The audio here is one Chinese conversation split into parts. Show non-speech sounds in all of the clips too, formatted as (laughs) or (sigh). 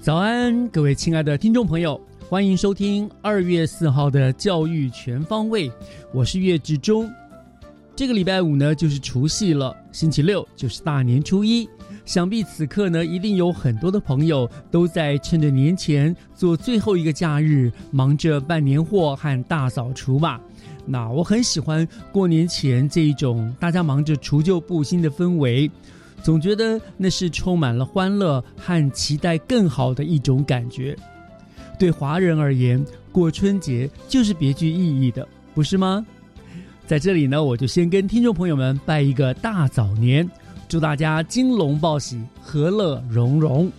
早安，各位亲爱的听众朋友，欢迎收听二月四号的教育全方位，我是岳志忠。这个礼拜五呢，就是除夕了，星期六就是大年初一。想必此刻呢，一定有很多的朋友都在趁着年前做最后一个假日，忙着办年货和大扫除吧。那我很喜欢过年前这一种大家忙着除旧布新的氛围，总觉得那是充满了欢乐和期待更好的一种感觉。对华人而言，过春节就是别具意义的，不是吗？在这里呢，我就先跟听众朋友们拜一个大早年，祝大家金龙报喜，和乐融融。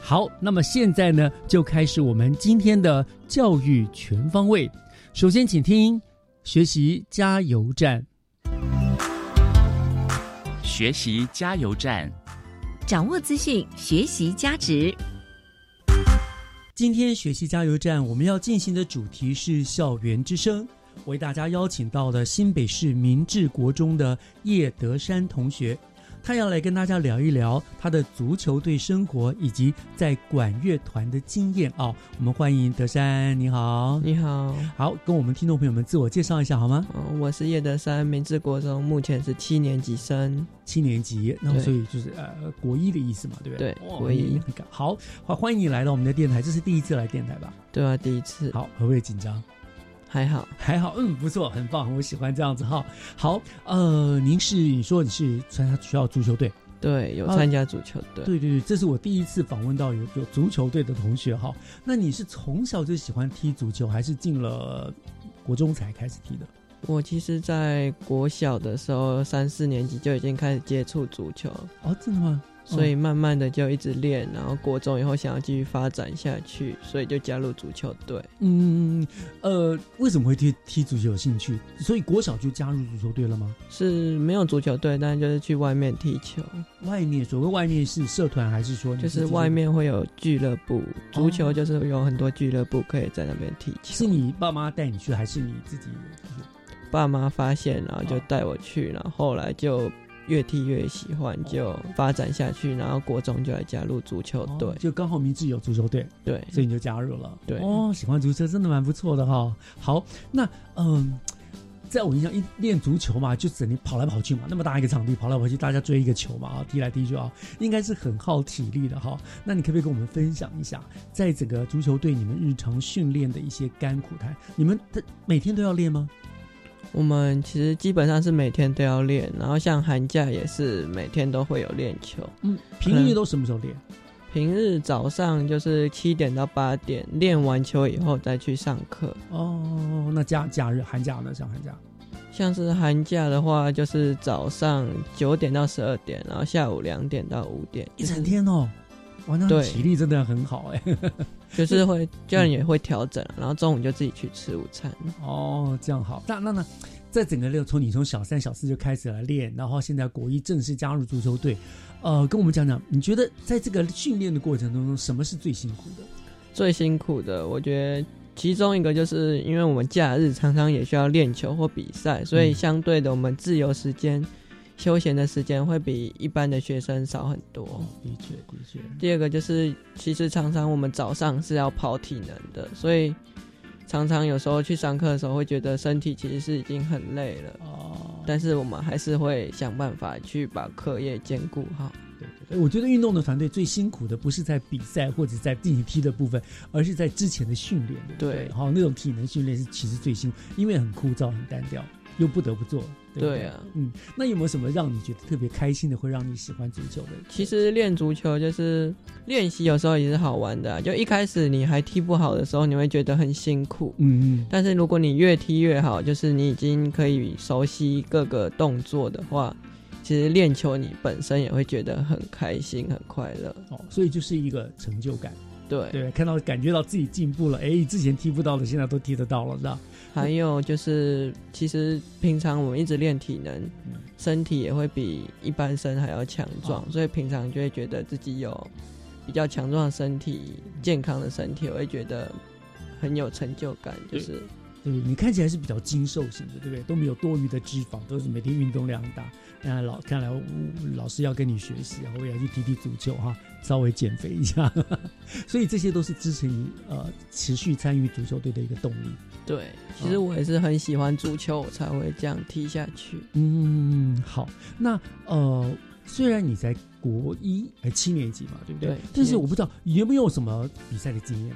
好，那么现在呢，就开始我们今天的教育全方位。首先，请听学习加油站。学习加油站，掌握资讯，学习加值。今天学习加油站我们要进行的主题是校园之声，为大家邀请到了新北市明治国中的叶德山同学，他要来跟大家聊一聊他的足球队生活以及在管乐团的经验哦、我们欢迎德山，你好，你好，好，跟我们听众朋友们自我介绍一下好吗？嗯，我是叶德山，明治国中，目前是七年级生。七年级，然后对所以就是呃国一的意思嘛，对不对？国一好，好欢迎你来到我们的电台，这是第一次来电台吧？对啊，第一次，好，会不会紧张？还好，还好，嗯，不错，很棒，我喜欢这样子哈。好，呃，您是你说你是参加学校足球队？对，有啊参加足球队。对对对，这是我第一次访问到有有足球队的同学哈。那你是从小就喜欢踢足球，还是进了国中才开始踢的？我其实，在国小的时候，三四年级就已经开始接触足球，哦，真的吗？所以慢慢的就一直练，然后国中以后想要继续发展下去，所以就加入足球队。嗯，呃，为什么会踢踢足球有兴趣？所以国小就加入足球队了吗？是没有足球队，但就是去外面踢球，外面所谓外面是社团，还是说你就是外面会有俱乐部，足球就是有很多俱乐部可以在那边踢球。是你爸妈带你去，还是你自己？爸妈发现，然后就带我去，然后后来就越踢越喜欢，就发展下去，然后国中就来加入足球队。哦就刚好明治有足球队，对，所以你就加入了。对哦，喜欢足球真的蛮不错的哈。好，那嗯。在我印象，一练足球嘛，就整天跑来跑去嘛，那么大一个场地跑来跑去，大家追一个球嘛，啊，踢来踢去啊，应该是很耗体力的哈。那你可不可以跟我们分享一下，在整个足球队你们日常训练的一些甘苦谈？你们的每天都要练吗？我们其实基本上是每天都要练，然后像寒假也是每天都会有练球。嗯，平日都什么时候练？平日早上就是七点到八点，练完球以后再去上课。哦，那假假日寒假呢？像寒假像是寒假的话，就是早上九点到十二点，然后下午两点到五点，一整天哦，哇，那对体力真的很好哎。(laughs) 就是会教练也会调整，然后中午就自己去吃午餐。哦，这样好。那那那，在整个六从你从小三小四就开始来练，然后现在国一正式加入足球队，呃，跟我们讲讲，你觉得在这个训练的过程当中，什么是最辛苦的？最辛苦的，我觉得其中一个就是因为我们假日常常也需要练球或比赛，所以嗯相对的我们自由时间休闲的时间会比一般的学生少很多。的确的确，第二个就是，其实常常我们早上是要跑体能的，所以常常有时候去上课的时候会觉得身体其实是已经很累了，哦，但是我们还是会想办法去把课业兼顾好。对对对，我觉得运动的团队最辛苦的不是在比赛或者在进行踢的部分，而是在之前的训练。对好，那种体能训练是其实最辛苦，因为很枯燥、很单调，又不得不做。对不对对啊，嗯，那有没有什么让你觉得特别开心的，会让你喜欢足球的？其实练足球就是练习，有时候也是好玩的啊、就一开始你还踢不好的时候，你会觉得很辛苦。嗯嗯，但是如果你越踢越好，就是你已经可以熟悉各个动作的话，其实练球你本身也会觉得很开心、很快乐。哦，所以就是一个成就感，对，对，看到感觉到自己进步了，哎，之前踢不到的，现在都踢得到了，是吧？还有就是，其实平常我们一直练体能，嗯身体也会比一般生还要强壮，哦所以平常就会觉得自己有比较强壮的身体、健康的身体，我会觉得很有成就感。就是对，你看起来是比较精瘦型的，对不对？都没有多余的脂肪，都是每天运动量大。那老看来嗯老师要跟你学习，然后也要去踢踢足球哈，稍微减肥一下。(laughs) 所以这些都是支持你呃持续参与足球队的一个动力。对，其实我也是很喜欢足球，我才会这样踢下去。嗯，好，那呃，虽然你在国一哎七年级嘛，对不对？对但是我不知道你有没有什么比赛的经验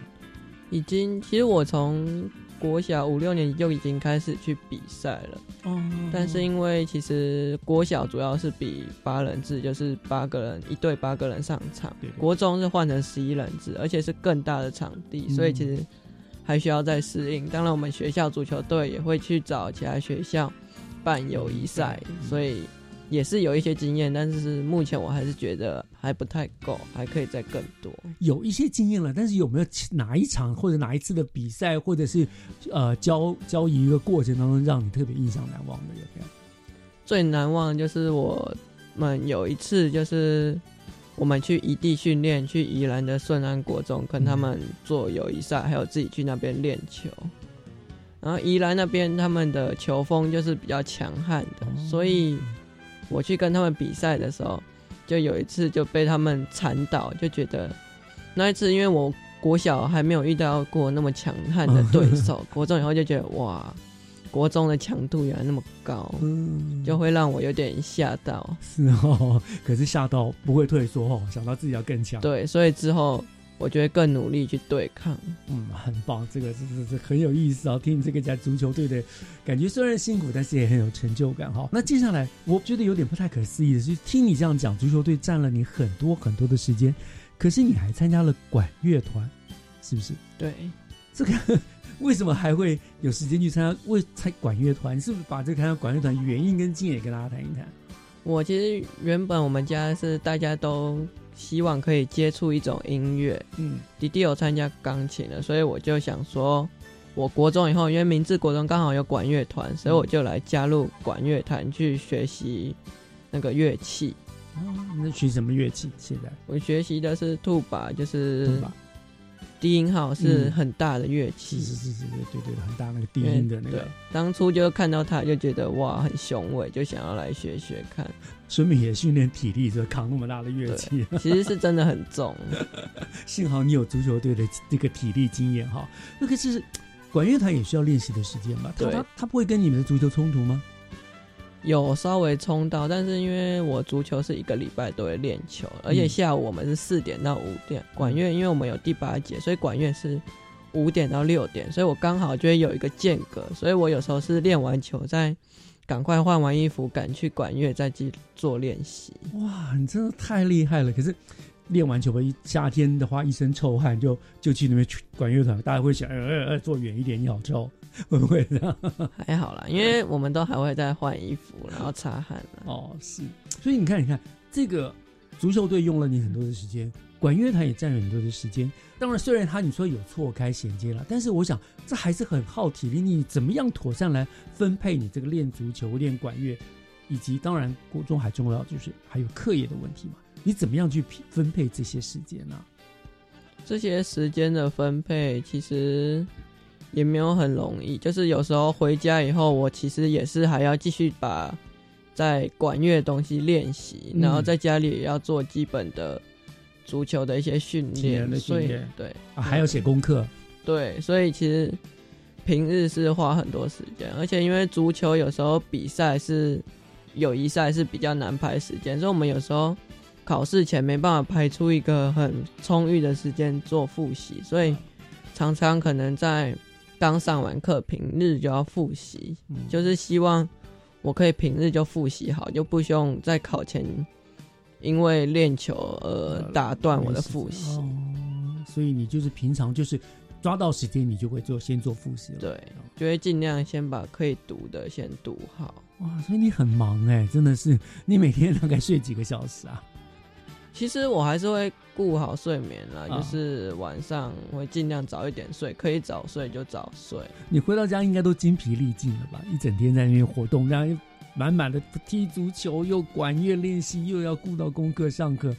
已经，其实我从国小五六年级就已经开始去比赛了，哦。但是因为其实国小主要是比八人制，就是八个人一队八个人上场对。对，国中是换成十一人制，而且是更大的场地，嗯所以其实还需要再适应。当然，我们学校足球队也会去找其他学校办友谊赛，嗯所以也是有一些经验，但是目前我还是觉得还不太够，还可以再更多。有一些经验了，但是有没有哪一场或者哪一次的比赛，或者是呃交交易一个过程当中，让你特别印象难忘的有没有？最难忘的就是我们有一次就是我们去异地训练，去宜兰的顺安国中跟他们做友谊赛，还有自己去那边练球。然后宜兰那边他们的球风就是比较强悍的，哦所以我去跟他们比赛的时候，就有一次就被他们铲倒，就觉得那一次因为我国小还没有遇到过那么强悍的 (laughs) 对手，国中以后就觉得哇，国中的强度原来那么高。嗯就会让我有点吓到。是哦，可是吓到不会退缩哦，想到自己要更强。对，所以之后我就会更努力去对抗。嗯，很棒，这个是是是很有意思啊！听你这个讲足球队的感觉，虽然辛苦，但是也很有成就感哈。那接下来，我觉得有点不太可思议的是，听你这样讲，足球队占了你很多很多的时间，可是你还参加了管乐团，是不是？对，这个为什么还会有时间去参加为参管乐团？是不是把这个参加管乐团原因跟经验也跟大家谈一谈？我其实原本我们家是大家都希望可以接触一种音乐，嗯，弟弟有参加钢琴了，所以我就想说，我国中以后，因为明治国中刚好有管乐团，所以我就来加入管乐团去学习那个乐器。哦，那学什么乐器？现在我学习的是兔把，就是？低音号是嗯很大的乐器。是是是是是，对对对，很大那个低音的那个对。，当初就看到他就觉得哇很雄伟，就想要来学学看。孙敏也训练体力，就扛那么大的乐器。其实是真的很重，(laughs) 幸好你有足球队的这个体力经验哈。那个是管乐团也需要练习的时间吧？他他他不会跟你们的足球冲突吗？有稍微冲到，但是因为我足球是一个礼拜都会练球，而且下午我们是四点到五点，管乐因为我们有第八节，所以管乐是五点到六点，所以我刚好就会有一个间隔，所以我有时候是练完球再赶快换完衣服赶去管乐再去做练习。哇，你真的太厉害了！可是练完球吧，一夏天的话 (laughs) 一身臭汗就就去那边去管乐团，大家会想，呃呃呃，坐远一点，你好臭，(laughs) 会不会这样？(laughs) 还好啦，因为我们都还会再换衣服，然后擦汗啦。哦，是，所以你看，你看这个足球队用了你很多的时间，管乐团也占了很多的时间。当然，虽然他你说有错开衔接了，但是我想这还是很耗体力。你怎么样妥善来分配你这个练足球、练管乐，以及当然国中还重要就是还有课业的问题嘛？你怎么样去匹分配这些时间呢、这些时间的分配其实也没有很容易，就是有时候回家以后，我其实也是还要继续把在管乐的东西练习，嗯。然后在家里也要做基本的足球的一些训体能的练，所以训练。对啊，还要写功课，对，所以其实平日是花很多时间，而且因为足球有时候比赛是友谊赛是比较难排时间，所以我们有时候考试前没办法排出一个很充裕的时间做复习，所以常常可能在刚上完课平日就要复习，嗯就是希望我可以平日就复习好，就不用在考前因为练球而打断我的复习。哦，所以你就是平常就是抓到时间，你就会做先做复习了。对，就会尽量先把可以读的先读好。哇，所以你很忙哎，真的是，你每天大概睡几个小时啊？其实我还是会顾好睡眠啦，啊就是晚上会尽量早一点睡，可以早睡就早睡。你回到家应该都精疲力尽了吧？一整天在那边活动，然后满满的踢足球，又管乐练习，又要顾到功课上课，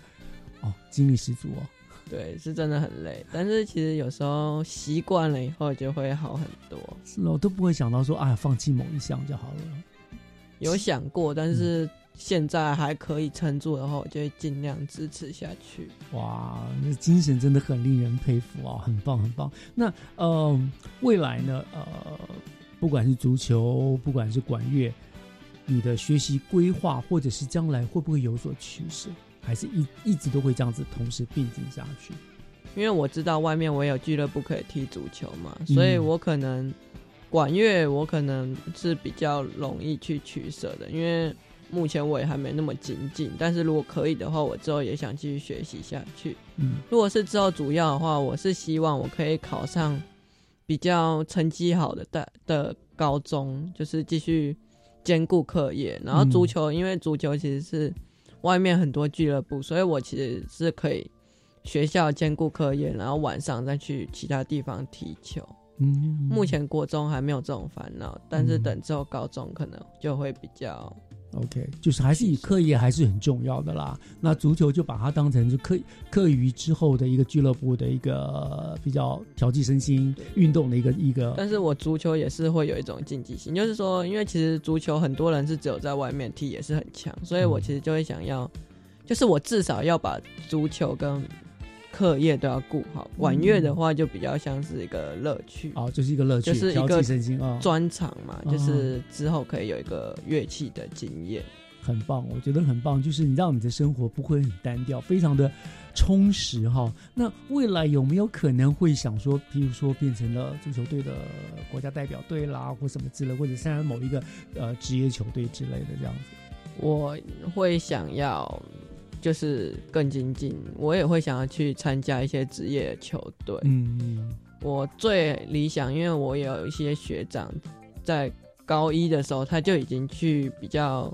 哦，精力十足哦。对，是真的很累，但是其实有时候习惯了以后就会好很多。是哦，都不会想到说啊，放弃某一项就好了。有想过，但是现在还可以撑住的话，我就会尽量支持下去。哇，那精神真的很令人佩服啊，很棒很棒。那呃，未来呢？呃，不管是足球，不管是管乐，你的学习规划或者是将来会不会有所取舍，还是一一直都会这样子同时并进下去？因为我知道外面我有俱乐部可以踢足球嘛，嗯所以我可能管乐我可能是比较容易去取舍的，因为目前我也还没那么精进。但是如果可以的话，我之后也想继续学习下去。嗯如果是之后主要的话，我是希望我可以考上比较成绩好的大的高中，就是继续兼顾课业。然后足球，因为足球其实是外面很多俱乐部，所以我其实是可以学校兼顾课业，然后晚上再去其他地方踢球。嗯，目前国中还没有这种烦恼，但是嗯等之后高中可能就会比较 OK，就是还是以课业还是很重要的啦。那足球就把它当成是课课余之后的一个俱乐部的一个比较调剂身心运动的一个一个。但是我足球也是会有一种竞技性，就是说，因为其实足球很多人是只有在外面踢也是很强，所以我其实就会想要，就是我至少要把足球跟课业都要顾好。管乐的话就比较像是一个乐趣，哦，就是一个乐趣，就是一个专长嘛，哦就是之后可以有一个乐器的经验。很棒，我觉得很棒，就是你让你的生活不会很单调，非常的充实哈。那未来有没有可能会想说，譬如说变成了足球队的国家代表队啦，或什么之类，或者现在某一个呃职业球队之类的这样子？我会想要就是更精进，我也会想要去参加一些职业球队。嗯嗯我最理想，因为我有一些学长在高一的时候，他就已经去比较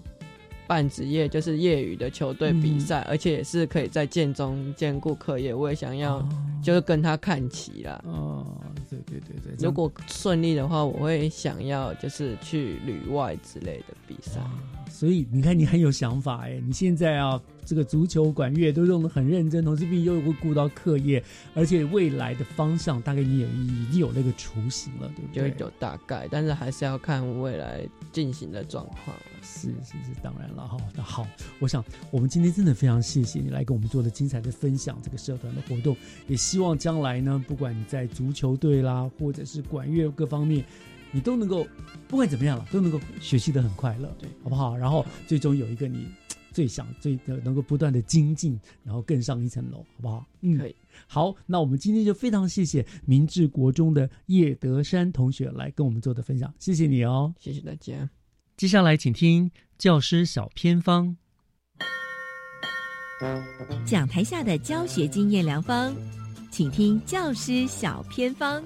半职业，就是业余的球队比赛，而且也是可以在建中兼顾课业。我也想要哦就是跟他看齐啦。哦，对对对对，如果顺利的话，我会想要就是去旅外之类的比赛。哇所以你看，你很有想法哎！你现在啊，这个足球、管乐都用的很认真，同时并又会顾到课业，而且未来的方向大概你也已经有那个雏形了，对不对？就有大概，但是还是要看未来进行的状况。是是是，当然了哈。那好，我想我们今天真的非常谢谢你来跟我们做的精彩的分享，这个社团的活动，也希望将来呢，不管你在足球队啦，或者是管乐各方面，你都能够不管怎么样了，都能够学习的很快乐，对，好不好？然后最终有一个你最想最的能够不断的精进，然后更上一层楼，好不好？嗯，可以。好，那我们今天就非常谢谢明治国中的叶德山同学来跟我们做的分享，谢谢你哦。谢谢大家。接下来请听教师小偏方。讲台下的教学经验良方，请听教师小偏方。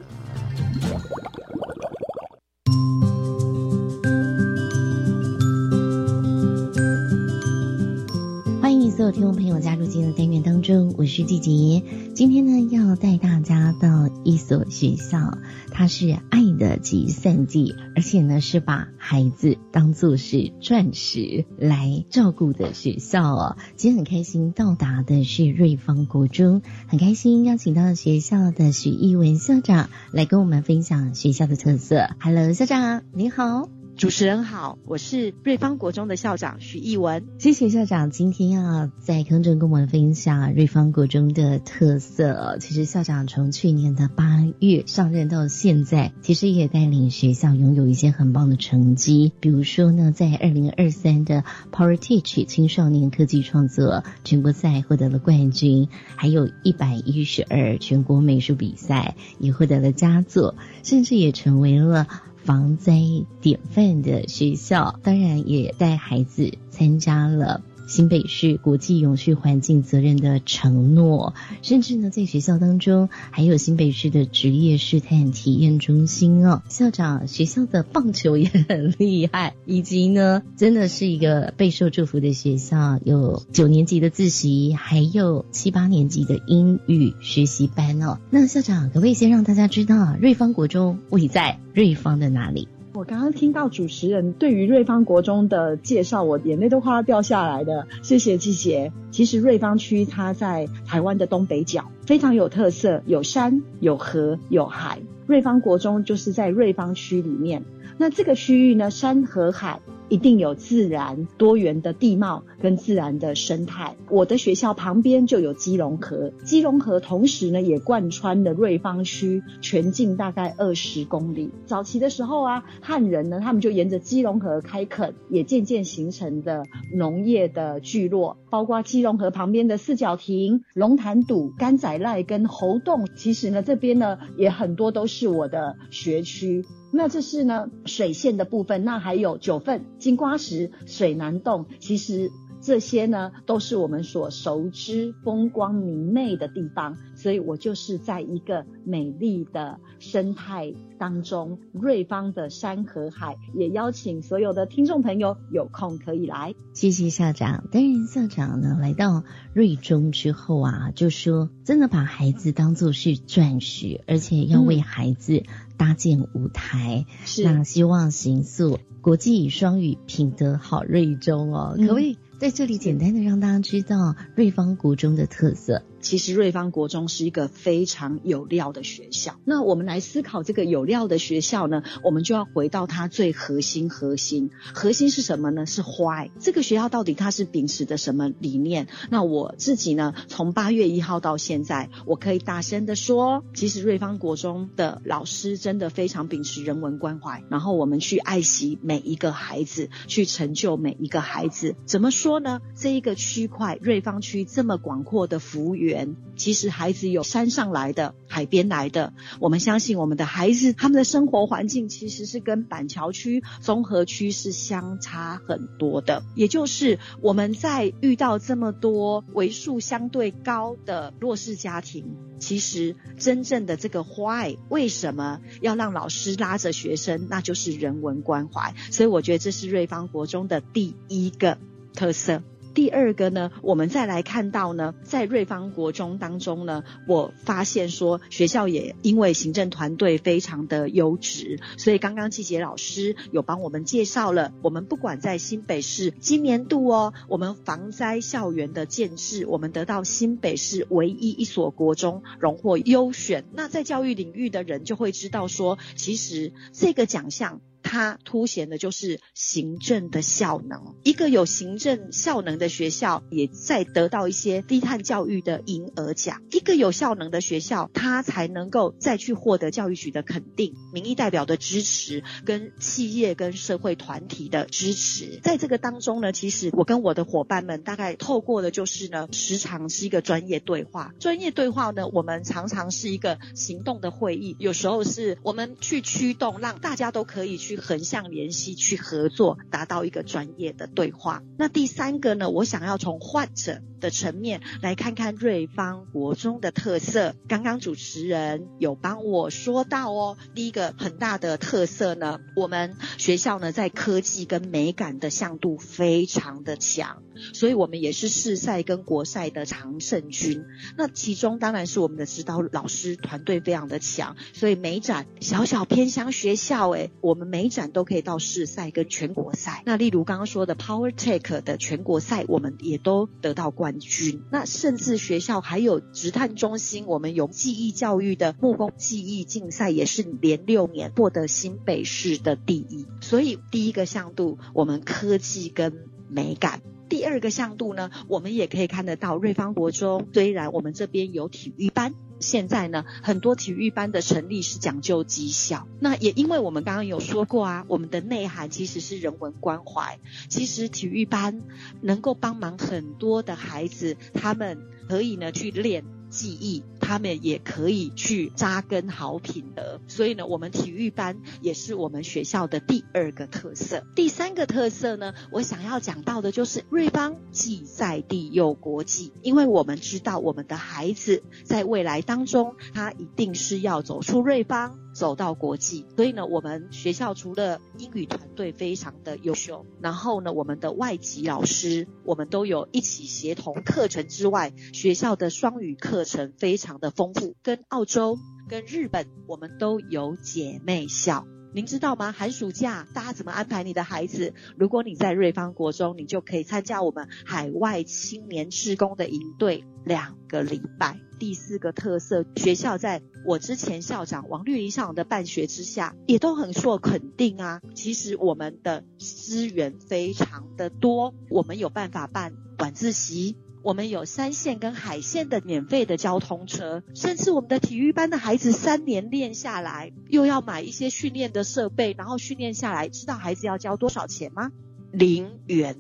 听众朋友加入今天的单元当中，我是季杰。今天呢，要带大家到一所学校，它是爱的集散地，而且呢是把孩子当做是钻石来照顾的学校哦。今天很开心到达的是瑞芳国中，很开心邀请到学校的许义文校长来跟我们分享学校的特色。Hello，校长你好。主持人好，我是瑞芳国中的校长徐艺文。谢谢校长今天要在空中跟我们分享瑞芳国中的特色。其实校长从去年的八月上任到现在，其实也带领学校拥有一些很棒的成绩。比如说呢，在二零二三的 Power Teach 青少年科技创作全国赛获得了冠军，还有一百一十二全国美术比赛也获得了佳作，甚至也成为了。防灾典范的学校，当然也带孩子参加了。新北市国际永续环境责任的承诺，甚至呢，在学校当中还有新北市的职业试探体验中心哦。校长，学校的棒球也很厉害，以及呢，真的是一个备受祝福的学校，有九年级的自习，还有七八年级的英语学习班哦。那校长，可不可以先让大家知道瑞芳国中位在瑞芳的哪里？我刚刚听到主持人对于瑞芳国中的介绍，我眼泪都快要掉下来的。谢谢季姐。其实瑞芳区它在台湾的东北角，非常有特色，有山有河有海。瑞芳国中就是在瑞芳区里面。那这个区域呢，山和海。一定有自然多元的地貌跟自然的生态。我的学校旁边就有基隆河，基隆河同时呢也贯穿了瑞芳区全境大概二十公里。早期的时候啊，汉人呢他们就沿着基隆河开垦，也渐渐形成的农业的聚落，包括基隆河旁边的四角亭、龙潭堵、甘仔赖跟猴洞。其实呢这边呢也很多都是我的学区。那这是呢水线的部分，那还有九份、金瓜石、水南洞，其实这些呢都是我们所熟知风光明媚的地方。所以我就是在一个美丽的生态当中，瑞芳的山和海，也邀请所有的听众朋友有空可以来。谢谢校长。担任校长呢，来到瑞中之后啊，就说真的把孩子当做是钻石，而且要为孩子搭建舞台。是，那希望行塑国际双语品德好瑞中哦，可不可以在这里简单的让大家知道瑞芳国中的特色？其实瑞芳国中是一个非常有料的学校。那我们来思考这个有料的学校呢，我们就要回到它最核心，核心，核心是什么呢？是 why。这个学校到底它是秉持的什么理念？那我自己呢，从八月一号到现在，我可以大声的说，其实瑞芳国中的老师真的非常秉持人文关怀，然后我们去爱惜每一个孩子，去成就每一个孩子。怎么说呢？这一个区块，瑞芳区这么广阔的服务员。其实孩子有山上来的，海边来的。我们相信我们的孩子，他们的生活环境其实是跟板桥区、综合区是相差很多的。也就是我们在遇到这么多为数相对高的弱势家庭，其实真正的这个 why 为什么要让老师拉着学生，那就是人文关怀。所以我觉得这是瑞芳国中的第一个特色。第二个呢，我们再来看到呢，在瑞芳国中当中呢，我发现说学校也因为行政团队非常的优质，所以刚刚季杰老师有帮我们介绍了，我们不管在新北市今年度哦，我们防灾校园的建制，我们得到新北市唯一一所国中荣获优选。那在教育领域的人就会知道说，其实这个奖项。它凸显的就是行政的效能。一个有行政效能的学校，也在得到一些低碳教育的银额奖。一个有效能的学校，它才能够再去获得教育局的肯定、民意代表的支持、跟企业跟社会团体的支持。在这个当中呢，其实我跟我的伙伴们大概透过的就是呢，时常是一个专业对话。专业对话呢，我们常常是一个行动的会议，有时候是我们去驱动，让大家都可以去。横向联系，去合作，达到一个专业的对话。那第三个呢？我想要从患者的层面来看看瑞芳国中的特色。刚刚主持人有帮我说到哦，第一个很大的特色呢，我们学校呢在科技跟美感的向度非常的强，所以我们也是市赛跟国赛的常胜军。那其中当然是我们的指导老师团队非常的强，所以美展小小偏乡学校，诶，我们美。美展都可以到市赛跟全国赛。那例如刚刚说的 Power Take 的全国赛，我们也都得到冠军。那甚至学校还有职探中心，我们有技艺教育的木工技艺竞赛，也是连六年获得新北市的第一。所以第一个向度，我们科技跟美感。第二个向度呢，我们也可以看得到瑞芳国中，虽然我们这边有体育班，现在呢很多体育班的成立是讲究绩效。那也因为我们刚刚有说过啊，我们的内涵其实是人文关怀。其实体育班能够帮忙很多的孩子，他们可以呢去练。记忆，他们也可以去扎根好品德，所以呢，我们体育班也是我们学校的第二个特色。第三个特色呢，我想要讲到的就是瑞邦既在地又国际，因为我们知道我们的孩子在未来当中，他一定是要走出瑞邦。走到国际，所以呢，我们学校除了英语团队非常的优秀，然后呢，我们的外籍老师，我们都有一起协同课程之外，学校的双语课程非常的丰富，跟澳洲、跟日本，我们都有姐妹校。您知道吗？寒暑假大家怎么安排你的孩子？如果你在瑞芳国中，你就可以参加我们海外青年志工的营队两个礼拜。第四个特色，学校在我之前校长王绿林校长的办学之下，也都很受肯定啊。其实我们的资源非常的多，我们有办法办晚自习。我们有山线跟海线的免费的交通车，甚至我们的体育班的孩子三年练下来，又要买一些训练的设备，然后训练下来，知道孩子要交多少钱吗？零元。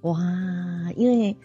哇，因为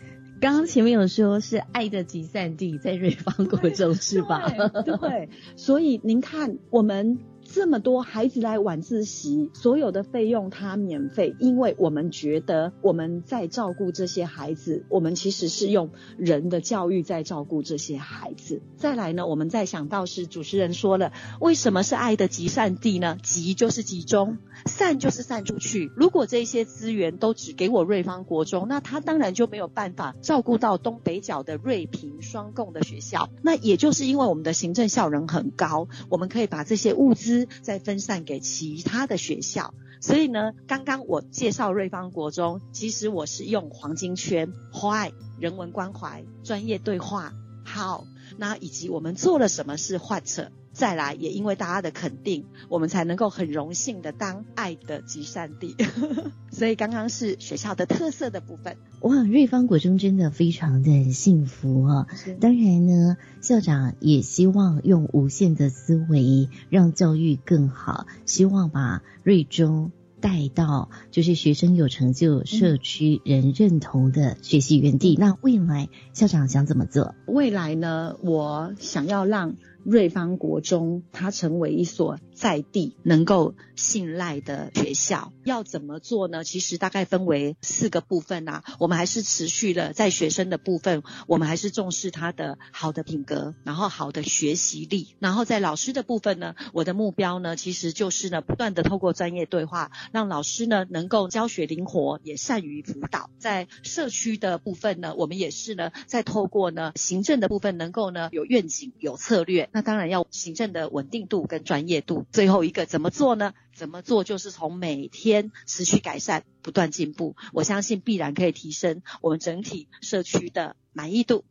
刚刚前面有说是爱的集散地在瑞芳国中是吧？对，所以您看我们。这么多孩子来晚自习，所有的费用他免费，因为我们觉得我们在照顾这些孩子，我们其实是用人的教育在照顾这些孩子。再来呢，我们再想到是主持人说了，为什么是爱的集散地呢？集就是集中，散就是散出去。如果这些资源都只给我瑞芳国中，那他当然就没有办法照顾到东北角的瑞平双共的学校。那也就是因为我们的行政效能很高，我们可以把这些物资。再分散给其他的学校，所以呢，刚刚我介绍瑞芳国中，其实我是用黄金圈、坏人文关怀、专业对话，，how，那以及我们做了什么是换策。再来，也因为大家的肯定，我们才能够很荣幸的当爱的集散地。(laughs) 所以刚刚是学校的特色的部分。哇，瑞芳国中真的非常的幸福哦。当然呢，校长也希望用无限的思维让教育更好，希望把瑞中带到就是学生有成就、社区人认同的学习园地。那未来校长想怎么做？未来呢，我想要让。瑞芳国中，它成为一所在地能够信赖的学校，要怎么做呢？其实大概分为四个部分啊。我们还是持续的在学生的部分，我们还是重视他的好的品格，然后好的学习力。然后在老师的部分呢，我的目标呢，其实就是呢，不断的透过专业对话，让老师呢能够教学灵活，也善于辅导。在社区的部分呢，我们也是呢，在透过呢行政的部分，能够呢有愿景、有策略。那当然要行政的稳定度跟专业度。最后一个怎么做呢？怎么做就是从每天持续改善、不断进步。我相信必然可以提升我们整体社区的满意度。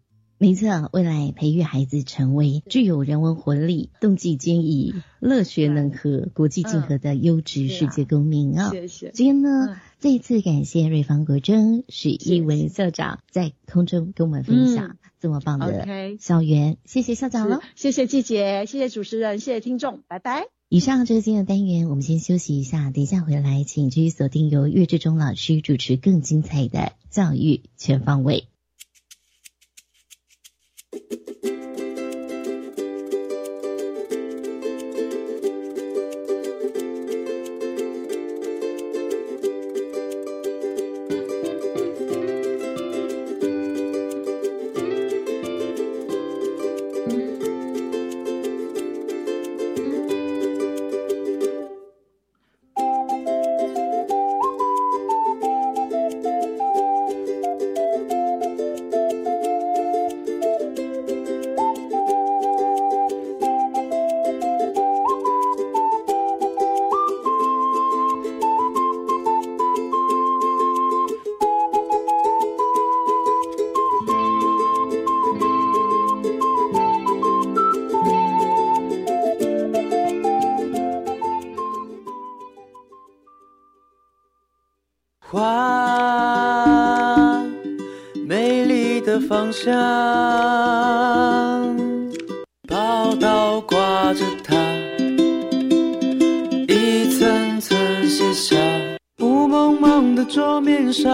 没错，未来培育孩子成为具有人文活力、动机坚毅、乐学能和、国际竞合的优质世界公民啊！谢谢。今天呢，再一次感谢瑞芳国珍许一文校长在空中跟我们分享这么棒的校园，谢谢校长了，谢谢季姐，谢谢主持人，谢谢听众，拜拜。以上就是今天的单元，我们先休息一下，等一下回来，请继续锁定由岳志忠老师主持更精彩的教育全方位。的方向，报道挂着它，一层层卸下。雾蒙蒙的桌面上，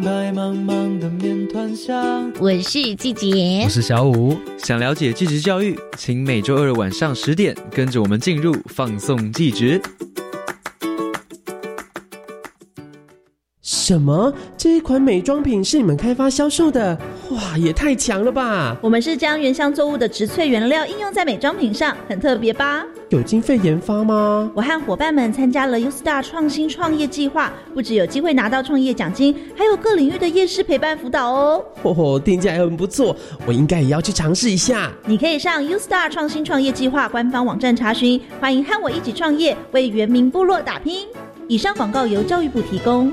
白茫茫的面团香。我是季杰，我是小五。想了解继职教育，请每周二晚上十点跟着我们进入放送季职。什么？这一款美妆品是你们开发销售的？哇，也太强了吧！我们是将原香作物的植萃原料应用在美妆品上，很特别吧？有经费研发吗？我和伙伴们参加了 U Star 创新创业计划，不只有机会拿到创业奖金，还有各领域的业师陪伴辅导哦。哦，听起来很不错，我应该也要去尝试一下。你可以上 U Star 创新创业计划官方网站查询。欢迎和我一起创业，为原民部落打拼。以上广告由教育部提供。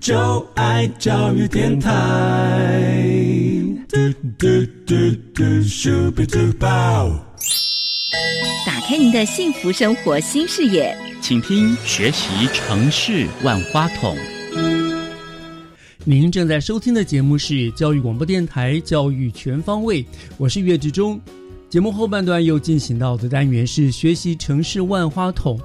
就爱教育电台。打开您的幸福生活新视野，请听学习城市万花筒。您正在收听的节目是教育广播电台《教育全方位》，我是岳志忠。节目后半段又进行到的单元是学习城市万花筒。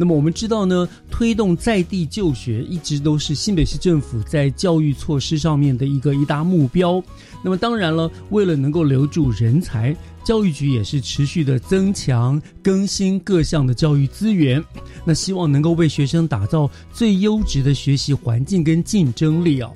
那么我们知道呢，推动在地就学一直都是新北市政府在教育措施上面的一个一大目标。那么当然了，为了能够留住人才，教育局也是持续的增强更新各项的教育资源。那希望能够为学生打造最优质的学习环境跟竞争力啊。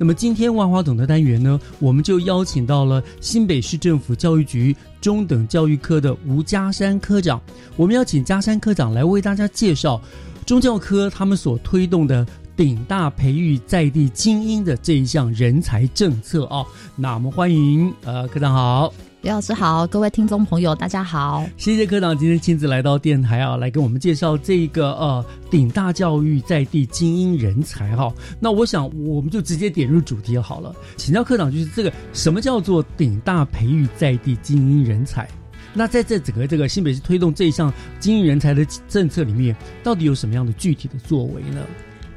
那么今天万花筒的单元呢，我们就邀请到了新北市政府教育局中等教育科的吴家山科长。我们要请家山科长来为大家介绍中教科他们所推动的鼎大培育在地精英的这一项人才政策啊。那我们欢迎呃科长好。刘老师好，各位听众朋友，大家好！谢谢科长今天亲自来到电台啊，来跟我们介绍这个呃顶大教育在地精英人才哈。那我想我们就直接点入主题好了，请教科长，就是这个什么叫做顶大培育在地精英人才？那在这整个这个新北市推动这一项精英人才的政策里面，到底有什么样的具体的作为呢？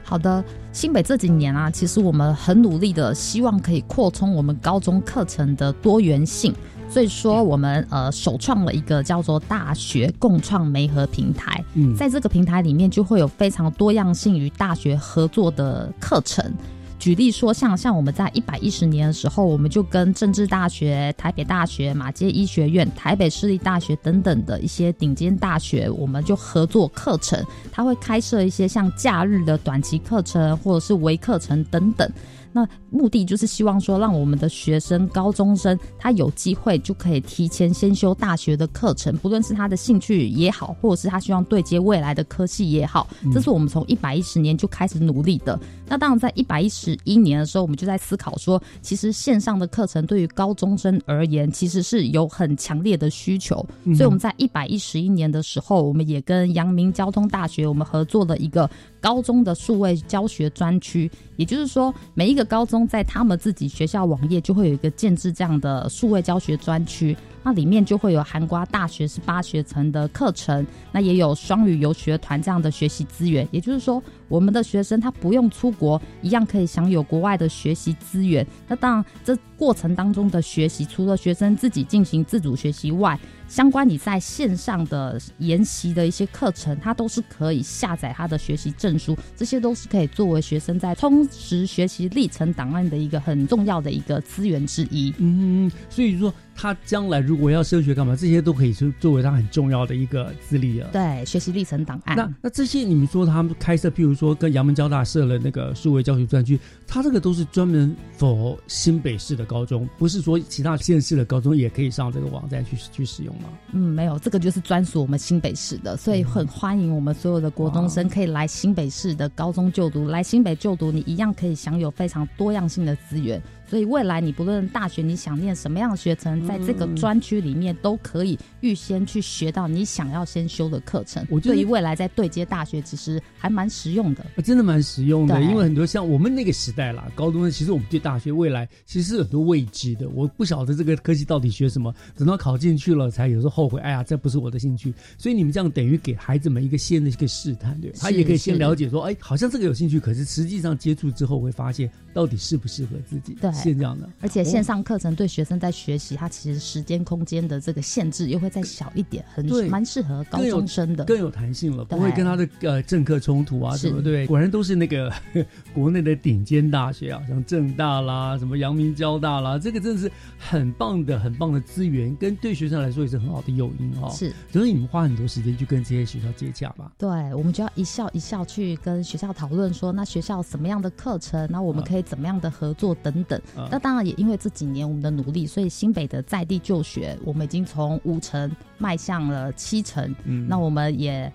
好的，新北这几年啊，其实我们很努力的，希望可以扩充我们高中课程的多元性。所以说，我们呃首创了一个叫做“大学共创媒合平台”。嗯，在这个平台里面，就会有非常多样性与大学合作的课程。举例说，像像我们在一百一十年的时候，我们就跟政治大学、台北大学、马街医学院、台北市立大学等等的一些顶尖大学，我们就合作课程。它会开设一些像假日的短期课程，或者是微课程等等。那目的就是希望说，让我们的学生、高中生他有机会就可以提前先修大学的课程，不论是他的兴趣也好，或者是他希望对接未来的科系也好，这是我们从一百一十年就开始努力的。那当然，在一百一十一年的时候，我们就在思考说，其实线上的课程对于高中生而言，其实是有很强烈的需求。所以我们在一百一十一年的时候，我们也跟阳明交通大学我们合作了一个高中的数位教学专区，也就是说，每一个高中在他们自己学校网页就会有一个建制这样的数位教学专区，那里面就会有韩瓜大学是八学程的课程，那也有双语游学团这样的学习资源。也就是说，我们的学生他不用出国，一样可以享有国外的学习资源。那当然，这过程当中的学习，除了学生自己进行自主学习外，相关你在线上的研习的一些课程，它都是可以下载他的学习证书，这些都是可以作为学生在充实学习历程档案的一个很重要的一个资源之一。嗯，所以说他将来如果要升学干嘛，这些都可以是作为他很重要的一个资历了。对，学习历程档案。那那这些你们说他们开设，譬如说跟阳门交大设了那个数位教学专区，他这个都是专门否新北市的高中，不是说其他县市的高中也可以上这个网站去去使用吗？嗯，没有，这个就是专属我们新北市的，所以很欢迎我们所有的国中生可以来新北市的高中就读，来新北就读，你一样可以享有非常多样性的资源。所以未来你不论大学你想念什么样的学程，在这个专区里面都可以预先去学到你想要先修的课程。我对于未来在对接大学其实还蛮实用的，真的蛮实用的。因为很多像我们那个时代啦，高中其实我们对大学未来其实是很多未知的。我不晓得这个科技到底学什么，等到考进去了才有时候后悔，哎呀，这不是我的兴趣。所以你们这样等于给孩子们一个先的一个试探，对吧，他也可以先了解说，哎，好像这个有兴趣，可是实际上接触之后会发现到底适不适合自己，对是这样的。而且线上课程对学生在学习，它其实时间空间的这个限制又会再小一点，很对蛮适合高中生的，更有弹性了，不会跟他的呃政课冲突啊，是什么对？果然都是那个 (laughs) 国内的顶尖大学啊，像正大啦，什么阳明交大啦，这个真的是很棒的、很棒的资源，跟对学生来说也是很好的诱因哦。是，所以你们花很多时间去跟这些学校接洽吧。对，我们就要一校一校去跟学校讨论说，那学校什么样的课程，那我们可以怎么样的合作等等。啊那当然也因为这几年我们的努力，所以新北的在地就学，我们已经从五成迈向了七成。嗯那我们也。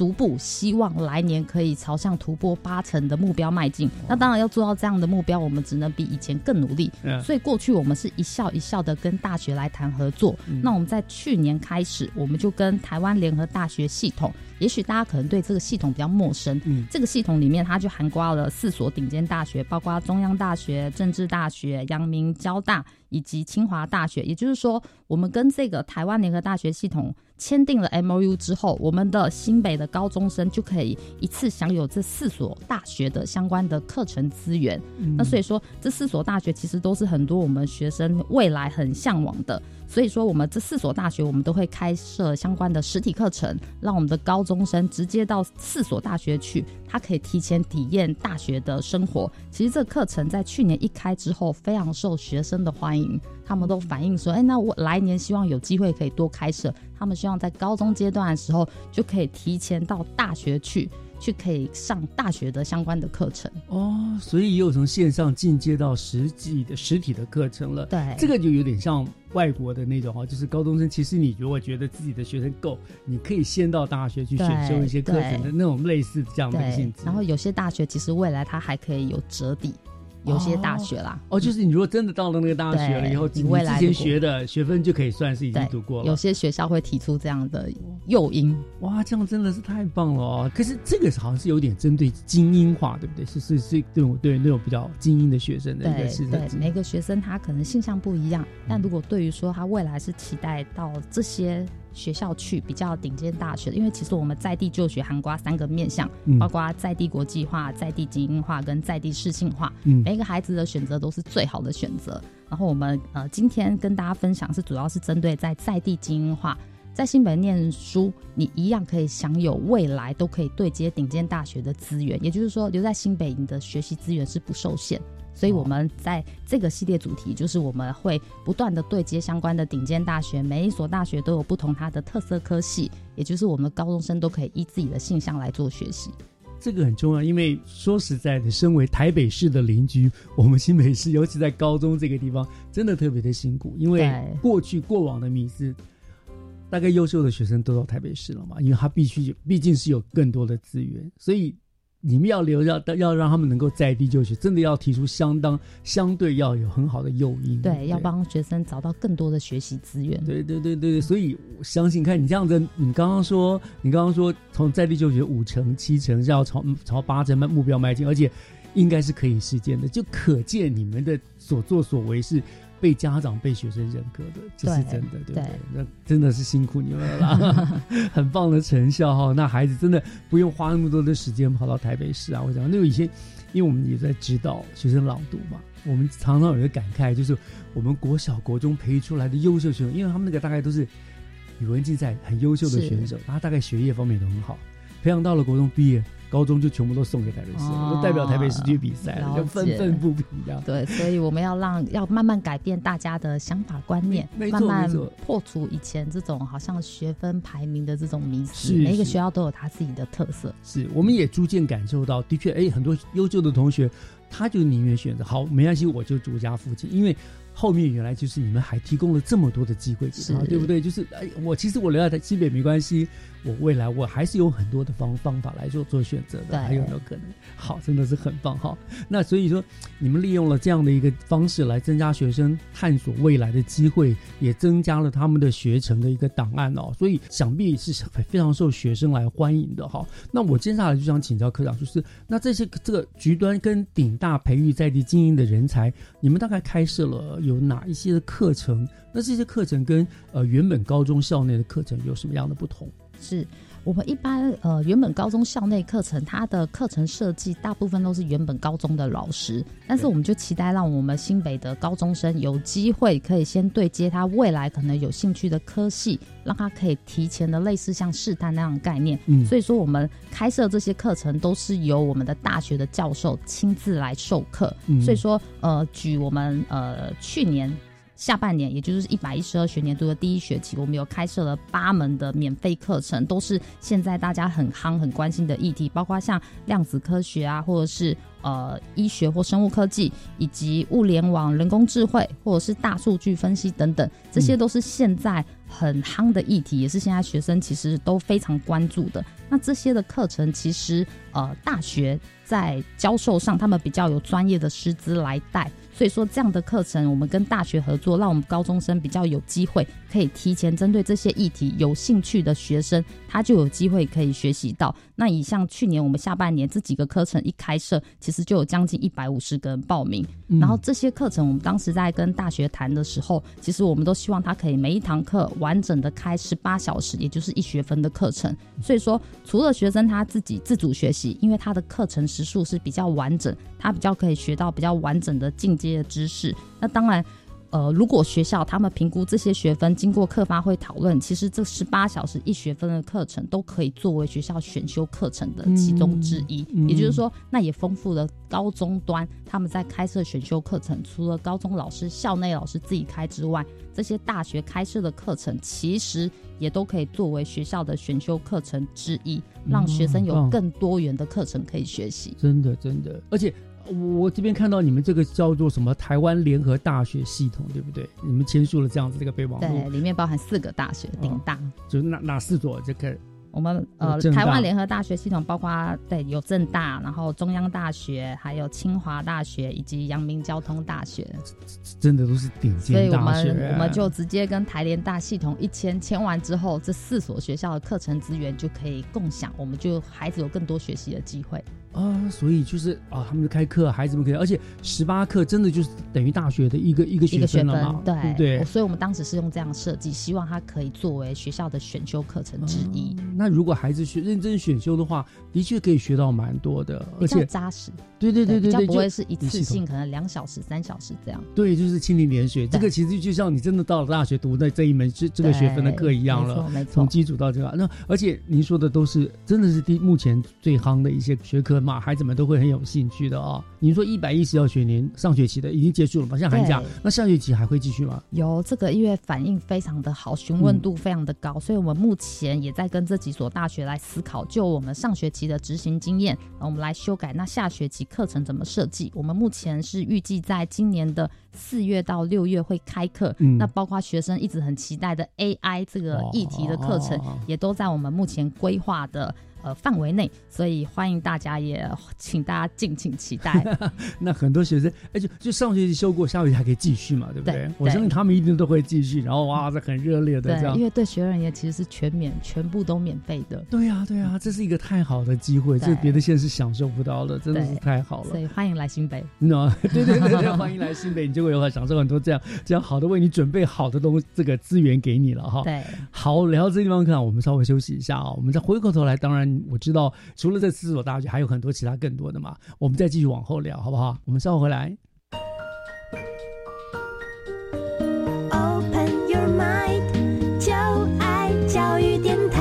逐步希望来年可以朝向突破八成的目标迈进。那当然要做到这样的目标，我们只能比以前更努力。嗯所以过去我们是一校一校的跟大学来谈合作。嗯那我们在去年开始，我们就跟台湾联合大学系统，也许大家可能对这个系统比较陌生。嗯这个系统里面它就涵盖了四所顶尖大学，包括中央大学、政治大学、阳明交大以及清华大学。也就是说，我们跟这个台湾联合大学系统签订了 M O U 之后，我们的新北的高中生就可以一次享有这四所大学的相关的课程资源。那所以说，这四所大学其实都是很多我们学生未来很向往的。所以说，我们这四所大学，我们都会开设相关的实体课程，让我们的高中生直接到四所大学去，他可以提前体验大学的生活。其实这课程在去年一开之后，非常受学生的欢迎，他们都反映说：“哎，那我来年希望有机会可以多开设。”他们希望在高中阶段的时候就可以提前到大学去。去可以上大学的相关的课程哦，所以也有从线上进阶到实际的实体的课程了。对这个就有点像外国的那种哈，就是高中生，其实你如果觉得自己的学生够，你可以先到大学去选修一些课程的那种类似这样的性质。然后有些大学其实未来它还可以有折抵，有些大学啦。哦，就是你如果真的到了那个大学了以后，你未来之前学的学分就可以算是已经读过了。有些学校会提出这样的诱因。哇，这样真的是太棒了哦！可是这个好像是有点针对精英化，对不对？是是是，对我对那种比较精英的学生的一个对是对，每个学生他可能性向不一样，但如果对于说他未来是期待到这些学校去比较顶尖大学，因为其实我们在地就学涵盖三个面向，嗯包括在地国际化、在地精英化跟在地适性化，嗯每一个孩子的选择都是最好的选择。然后我们呃今天跟大家分享是主要是针对在在地精英化。在新北念书，你一样可以享有未来都可以对接顶尖大学的资源。也就是说，留在新北，你的学习资源是不受限。所以我们在这个系列主题，就是我们会不断的对接相关的顶尖大学，每一所大学都有不同它的特色科系，也就是我们的高中生都可以依自己的性向来做学习。这个很重要，因为说实在的，身为台北市的邻居，我们新北市，尤其在高中这个地方，真的特别的辛苦，因为对。过去过往的迷思，大概优秀的学生都到台北市了嘛，因为他必须毕竟是有更多的资源，所以你们要留要要让他们能够在地就学，真的要提出相当相对要有很好的诱因，对，要帮学生找到更多的学习资源。对对对对对，所以我相信，看你这样子，你刚刚说，你刚刚说从在地就学五成、七成是要朝朝八成目标迈进，而且应该是可以实践的，就可见你们的所作所为是被家长、被学生认可的，这是真的，对不对对？那真的是辛苦你们了啦，(laughs) 很棒的成效哈。那孩子真的不用花那么多的时间跑到台北市啊。我想，那个以前，因为我们也在指导学生朗读嘛，我们常常有一个感慨，就是我们国小、国中培育出来的优秀学生，因为他们那个大概都是语文竞赛很优秀的选手，他大概学业方面都很好，培养到了国中毕业。高中就全部都送给台北市，哦都代表台北市去比赛了，就愤愤不平这样。对，所以我们要让要慢慢改变大家的想法观念，慢慢破除以前这种好像学分排名的这种迷思。是每一个学校都有他自己的特色。是，我们也逐渐感受到，的确，哎，很多优秀的同学，他就宁愿选择好，没关系，我就住家附近，因为后面原来就是你们还提供了这么多的机会给他，是对不对？就是哎，我其实我留在西北没关系，我未来我还是有很多的方方法来做做选择的，还有没有可能？好，真的是很棒哈。那所以说，你们利用了这样的一个方式来增加学生探索未来的机会，也增加了他们的学程的一个档案哦，所以想必是非常受学生来欢迎的哈。那我接下来就想请教科长，就是那这些这个局端跟顶大培育在地精英的人才，你们大概开设了有哪一些的课程？那这些课程跟呃原本高中校内的课程有什么样的不同？是我们一般呃原本高中校内课程，它的课程设计大部分都是原本高中的老师，但是我们就期待让我们新北的高中生有机会可以先对接他未来可能有兴趣的科系，让他可以提前的类似像试探那样的概念。嗯所以说我们开设这些课程都是由我们的大学的教授亲自来授课。嗯所以说呃举我们呃去年。下半年，也就是一百一十二学年度的第一学期，我们有开设了八门的免费课程，都是现在大家很夯、很关心的议题，包括像量子科学啊，或者是呃医学或生物科技，以及物联网、人工智慧，或者是大数据分析等等，这些都是现在很夯的议题，也是现在学生其实都非常关注的。那这些的课程，其实呃大学在教授上，他们比较有专业的师资来带。所以说，这样的课程我们跟大学合作，让我们高中生比较有机会，可以提前针对这些议题有兴趣的学生，他就有机会可以学习到。那以像去年我们下半年这几个课程一开设，其实就有将近一百五十个人报名。嗯然后这些课程，我们当时在跟大学谈的时候，其实我们都希望他可以每一堂课完整的开十八小时，也就是一学分的课程。所以说，除了学生他自己自主学习，因为他的课程时数是比较完整，他比较可以学到比较完整的进阶的知识。那当然。呃，如果学校他们评估这些学分，经过课发会讨论，其实这十八小时一学分的课程都可以作为学校选修课程的其中之一。嗯也就是说，那也丰富了高中端他们在开设选修课程，除了高中老师、校内老师自己开之外，这些大学开设的课程其实也都可以作为学校的选修课程之一，让学生有嗯更多元的课程可以学习。真的真的，而且我这边看到你们这个叫做什么台湾联合大学系统，对不对？你们签署了这样子这个备忘录，对，里面包含四个大学，顶大。就是哪哪四所这个？我们呃台湾联合大学系统包括对有政大，然后中央大学，还有清华大学以及阳明交通大学，真的都是顶尖所以我们我们就直接跟台联大系统一签，签完之后，这四所学校的课程资源就可以共享，我们就孩子有更多学习的机会。啊，所以就是啊，他们就开课，孩子们可以，而且十八课真的就是等于大学的一个一个学分分了嘛，对不对？所以我们当时是用这样设计，希望它可以作为学校的选修课程之一，那如果孩子学认真选修的话，的确可以学到蛮多的，而且扎实。对对对对对，比较不会是一次性，可能两小时、三小时这样。对，就是亲临连学，这个其实就像你真的到了大学读的这一门这这个学分的课一样了没错没，错从基础到这个。那而且您说的都是真的是第目前最夯的一些学科嘛，孩子们都会很有兴趣的哦。你说一百一十二学年上学期的已经结束了嘛？像寒假，那下学期还会继续吗？有这个，因为反应非常的好，询问度非常的高，所以我们目前也在跟这几所大学来思考，就我们上学期的执行经验，然后我们来修改那下学期课程怎么设计。我们目前是预计在今年的四月到六月会开课，嗯那包括学生一直很期待的 AI 这个议题的课程，哦也都在我们目前规划的呃范围内，所以欢迎大家也请大家敬请期待。(laughs) 那很多学生，哎，就就上学期修过，下学期还可以继续嘛，对不对？对我相信他们一定都会继续，然后哇，这很热烈的这，样因。为对学人也其实是全免，全部都免费的。对呀、对呀、这是一个太好的机会，这别的县是享受不到的，真的是太好了所。以欢迎来新北。那、对对对对，(laughs) 欢迎来新北，你就会有享受很多这样这样好的为你准备好的东西，这个资源给你了哈。对，好，聊到这地方看，我们稍微休息一下啊，我们再回过头来。当然，我知道除了这四所大学，还有很多其他更多的嘛，我们再继续往后聊，好不好？我们稍后回来。Open your mind，就爱教育电台。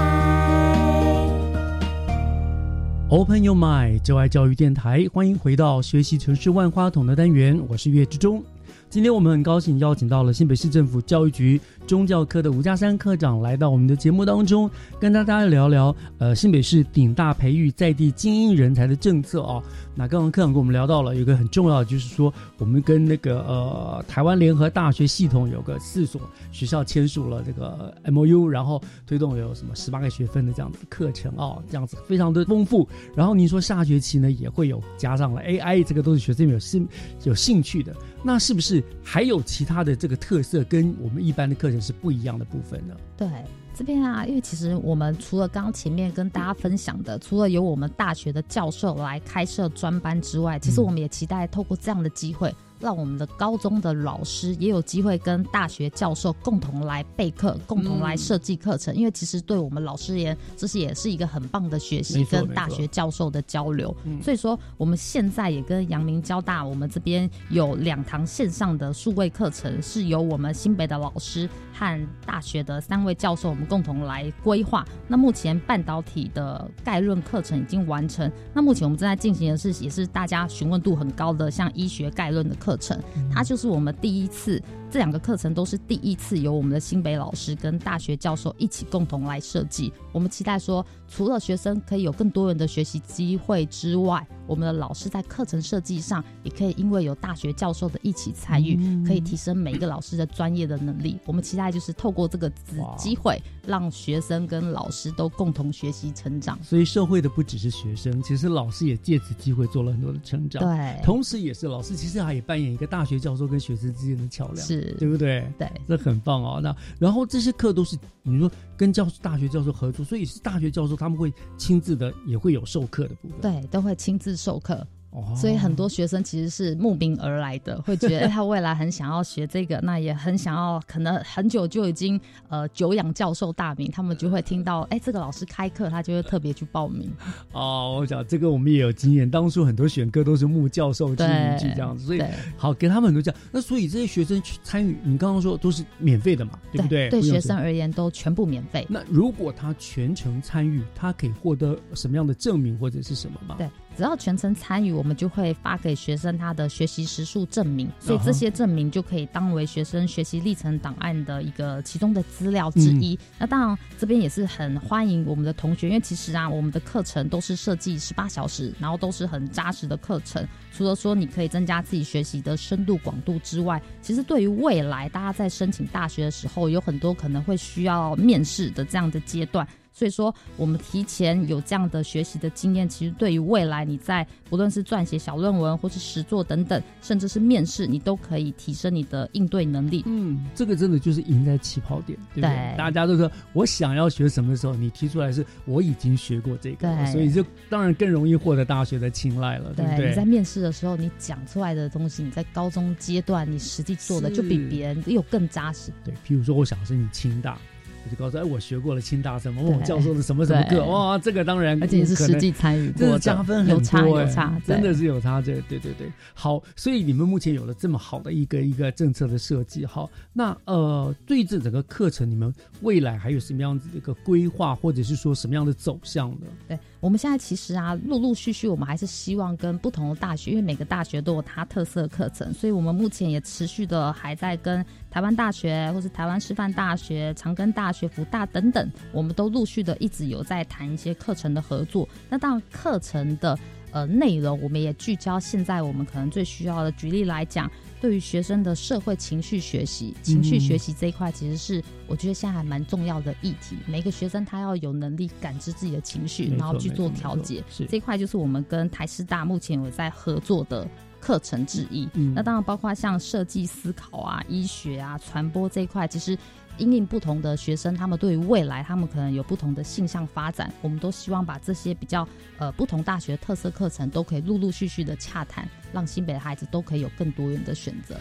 Open Your Mind，就爱教育电台，欢迎回到学习城市万花筒的单元，我是岳志忠。今天我们很高兴邀请到了新北市政府教育局中教科的吴家山科长来到我们的节目当中，跟大家聊聊呃新北市顶大培育在地精英人才的政策哦。那刚刚科长跟我们聊到了有一个很重要的，就是说我们跟那个呃台湾联合大学系统有个四所学校签署了这个 M O U，然后推动有什么十八个学分的这样子课程哦，这样子非常的丰富。然后您说下学期呢也会有加上了 AI，这个都是学生有兴有兴趣的。那是不是还有其他的这个特色跟我们一般的课程是不一样的部分呢？对，这边啊，因为其实我们除了刚刚前面跟大家分享的，除了有我们大学的教授来开设专班之外，其实我们也期待透过这样的机会，让我们的高中的老师也有机会跟大学教授共同来备课，共同来设计课程。因为其实对我们老师而言，这是也是一个很棒的学习跟大学教授的交流。嗯所以说，我们现在也跟阳明交大，我们这边有两堂线上的数位课程，是由我们新北的老师和大学的三位教授，我们共同来规划。那目前半导体的概论课程已经完成，那目前我们正在进行的是，也是大家询问度很高的，像医学概论的课程，它就是我们第一次。这两个课程都是第一次由我们的新北老师跟大学教授一起共同来设计。我们期待说，除了学生可以有更多元的学习机会之外，我们的老师在课程设计上也可以因为有大学教授的一起参与，嗯可以提升每一个老师的专业的能力。我们期待就是透过这个机机会，让学生跟老师都共同学习成长。所以社会的不只是学生，其实老师也借此机会做了很多的成长。对同时也是老师，其实他也扮演一个大学教授跟学生之间的桥梁，是对不对？对，这很棒哦。那然后这些课都是你说跟教大学教授合作，所以是大学教授他们会亲自的也会有授课的部分。对，都会亲自授课。哦所以很多学生其实是慕名而来的，会觉得、(laughs) 哎他未来很想要学这个，那也很想要，可能很久就已经呃久仰教授大名，他们就会听到哎、这个老师开课，他就会特别去报名。哦，我想这个我们也有经验，当初很多选课都是慕教授之名去这样子，所以好给他们很多这样。那所以这些学生去参与，你刚刚说都是免费的嘛，对不对？对学生而言都全部免费。那如果他全程参与，他可以获得什么样的证明或者是什么吗？对，只要全程参与，我们就会发给学生他的学习时数证明，所以这些证明就可以当为学生学习历程档案的一个其中的资料之一。嗯那当然，这边也是很欢迎我们的同学，因为其实啊，我们的课程都是设计十八小时，然后都是很扎实的课程。除了说你可以增加自己学习的深度广度之外，其实对于未来大家在申请大学的时候，有很多可能会需要面试的这样的阶段。所以说，我们提前有这样的学习的经验，其实对于未来你在不论是撰写小论文，或是实作等等，甚至是面试，你都可以提升你的应对能力。嗯，这个真的就是赢在起跑点，对不对？对大家都说我想要学什么的时候，你提出来是我已经学过这个，对所以就当然更容易获得大学的青睐了，对不对？你在面试的时候，你讲出来的东西，你在高中阶段你实际做的就比别人又更扎实。对，譬如说我想申请清大。我就告诉，哎，我学过了清大什么某教授的什么什么课，哇，这个当然而且也是实际参与过这的是加分很多、有差有哎差真的是有差。这对对对，好，所以你们目前有了这么好的一个一个政策的设计，好，那呃，对这整个课程，你们未来还有什么样子的一个规划，或者是说什么样的走向呢？对我们现在其实啊，陆陆续续我们还是希望跟不同的大学，因为每个大学都有它特色的课程，所以我们目前也持续的还在跟台湾大学或是台湾师范大学、长庚大学、福大等等，我们都陆续的一直有在谈一些课程的合作。那当然，课程的呃内容我们也聚焦现在我们可能最需要的。举例来讲，对于学生的社会情绪学习、情绪学习这一块，其实是我觉得现在还蛮重要的议题。每个学生他要有能力感知自己的情绪，然后去做调节是。这一块就是我们跟台师大目前有在合作的。课程之一，嗯那当然包括像设计思考啊、医学啊、传播这一块，其实因应不同的学生，他们对于未来他们可能有不同的性向发展，我们都希望把这些比较呃不同大学特色课程都可以陆陆续续的洽谈，让新北的孩子都可以有更多元的选择。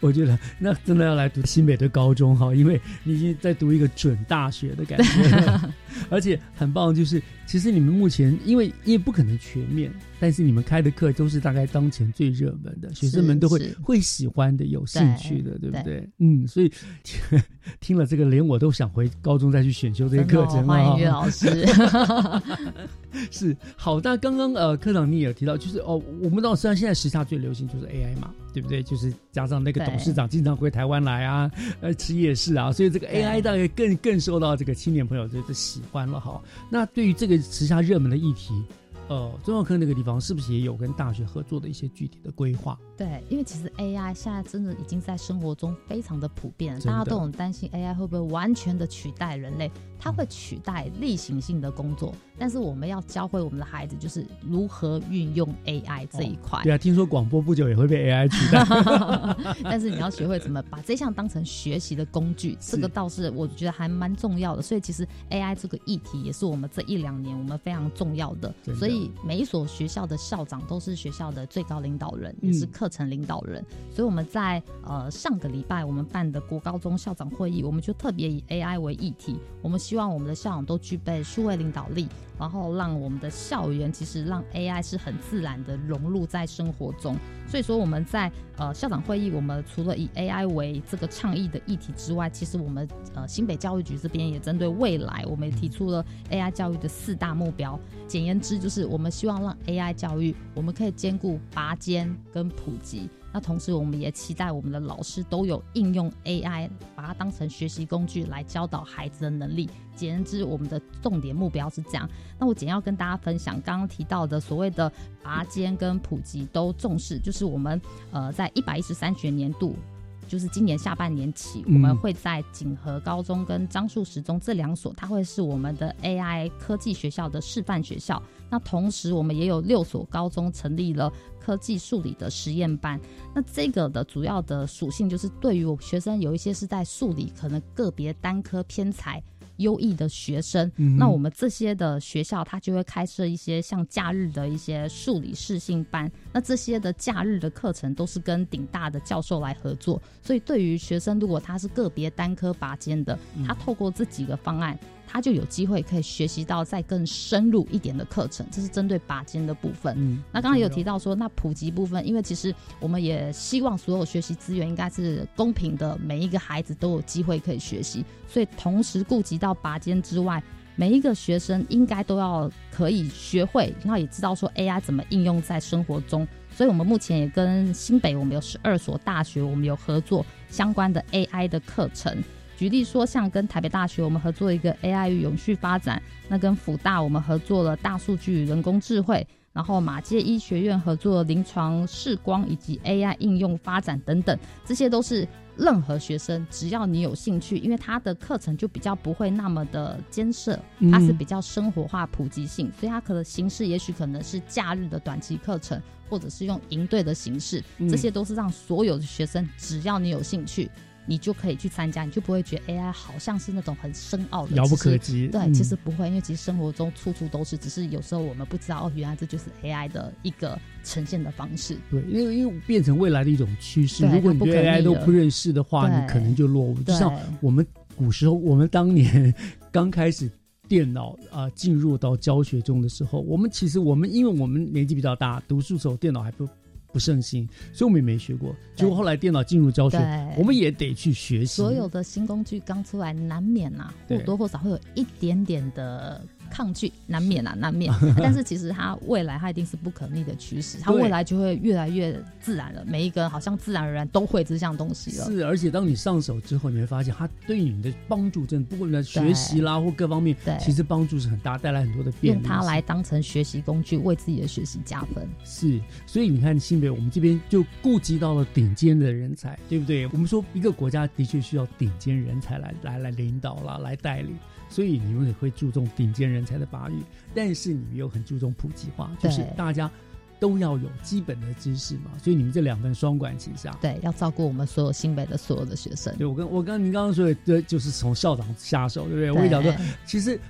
我觉得那真的要来读新北的高中哈，因为你已经在读一个准大学的感觉，(laughs) 而且很棒，就是其实你们目前因为因为不可能全面，但是你们开的课都是大概当前最热门的，学生们都会会喜欢的、有兴趣的，对不对？对？嗯，所以听了这个，连我都想回高中再去选修这个课程欢迎啊岳老师 (laughs) (laughs) 是好，那刚刚呃科长你也有提到，就是哦，我们知道虽然现在时下最流行就是 AI 嘛，对不对？就是加上那个董事长经常回台湾来啊，呃吃夜市啊，所以这个 AI 大概更更受到这个青年朋友的的喜欢了哈。那对于这个时下热门的议题，呃，中药科那个地方是不是也有跟大学合作的一些具体的规划？对，因为其实 AI 现在真的已经在生活中非常的普遍，大家都很担心 AI 会不会完全的取代人类，它会取代例行性的工作，但是我们要教会我们的孩子就是如何运用 AI 这一块。对啊，听说广播不久也会被 AI 取代。(laughs) 但是你要学会怎么把这项当成学习的工具，这个倒是我觉得还蛮重要的。所以其实 AI 这个议题也是我们这一两年我们非常重要的所以每一所学校的校长都是学校的最高领导人，嗯也是课程领导人。所以我们在呃上个礼拜我们办的国高中校长会议，我们就特别以 AI 为议题，我们希望我们的校长都具备数位领导力，然后让我们的校园其实让 AI 是很自然的融入在生活中。所以说我们在呃校长会议，我们除了以 AI 为这个倡议的议题之外，其实我们呃新北教育局这边也针对未来，我们也提出了 AI 教育的四大目标。简言之，就是我们希望让 AI 教育，我们可以兼顾拔尖跟普及。那同时，我们也期待我们的老师都有应用 AI，把它当成学习工具来教导孩子的能力。简言之，我们的重点目标是这样。那我简要跟大家分享刚刚提到的所谓的拔尖跟普及都重视，就是我们呃在一百一十三学年度。就是今年下半年起，嗯我们会在锦和高中跟樟树十中这两所，它会是我们的 AI 科技学校的示范学校。那同时，我们也有六所高中成立了科技数理的实验班。那这个的主要的属性就是，对于我学生有一些是在数理可能个别单科偏才。优异的学生，嗯那我们这些的学校，它就会开设一些像假日的一些数理试性班。那这些的假日的课程都是跟顶大的教授来合作，所以对于学生，如果他是个别单科拔尖的，嗯他透过这几个方案，他就有机会可以学习到再更深入一点的课程。这是针对拔尖的部分。嗯那刚刚有提到说，那普及部分，因为其实我们也希望所有学习资源应该是公平的，每一个孩子都有机会可以学习，所以同时顾及到拔尖之外。每一个学生应该都要可以学会，然后也知道说 AI 怎么应用在生活中。所以，我们目前也跟新北，我们有十二所大学，我们有合作相关的 AI 的课程。举例说，像跟台北大学，我们合作一个 AI 与永续发展；那跟辅大，我们合作了大数据与人工智慧；然后马街医学院合作了临床视光以及 AI 应用发展等等，这些都是任何学生只要你有兴趣，因为他的课程就比较不会那么的艰涩，它是嗯比较生活化、普及性，所以它可能形式也许可能是假日的短期课程，或者是用营队的形式，嗯这些都是让所有的学生只要你有兴趣。你就可以去参加，你就不会觉得 AI 好像是那种很深奥的，遥不可及对，嗯其实不会，因为其实生活中处处都是，只是有时候我们不知道哦，原来这就是 AI 的一个呈现的方式。对，因为因为变成未来的一种趋势。如果你对 AI 都不认识的话，你可能就落伍。就像我们古时候，我们当年刚开始电脑啊、进入到教学中的时候，我们其实我们因为我们年纪比较大，读书时候电脑还不不胜心，所以我们也没学过。结果后来电脑进入教学对，我们也得去学习。所有的新工具刚出来，难免呐、或多或少会有一点点的抗拒，难免啊，难免。(laughs) 但是其实它未来它一定是不可逆的趋势，它未来就会越来越自然了。每一个人好像自然而然都会这项东西了。是，而且当你上手之后，你会发现它对你的帮助真的，不管是学习啦或各方面，对其实帮助是很大，带来很多的便利。用它来当成学习工具，为自己的学习加分。是，所以你看新北，我们这边就顾及到了顶尖的人才，对不对？我们说一个国家的确需要顶尖人才来来来领导啦，来带领，所以你们也会注重顶尖人才的发育，但是你们又很注重普及化，就是大家都要有基本的知识嘛，所以你们这两份双管齐下。对，要照顾我们所有新北的所有的学生。对我跟我刚您刚刚说的，对就是从校长下手，对不对？对我也讲说，其实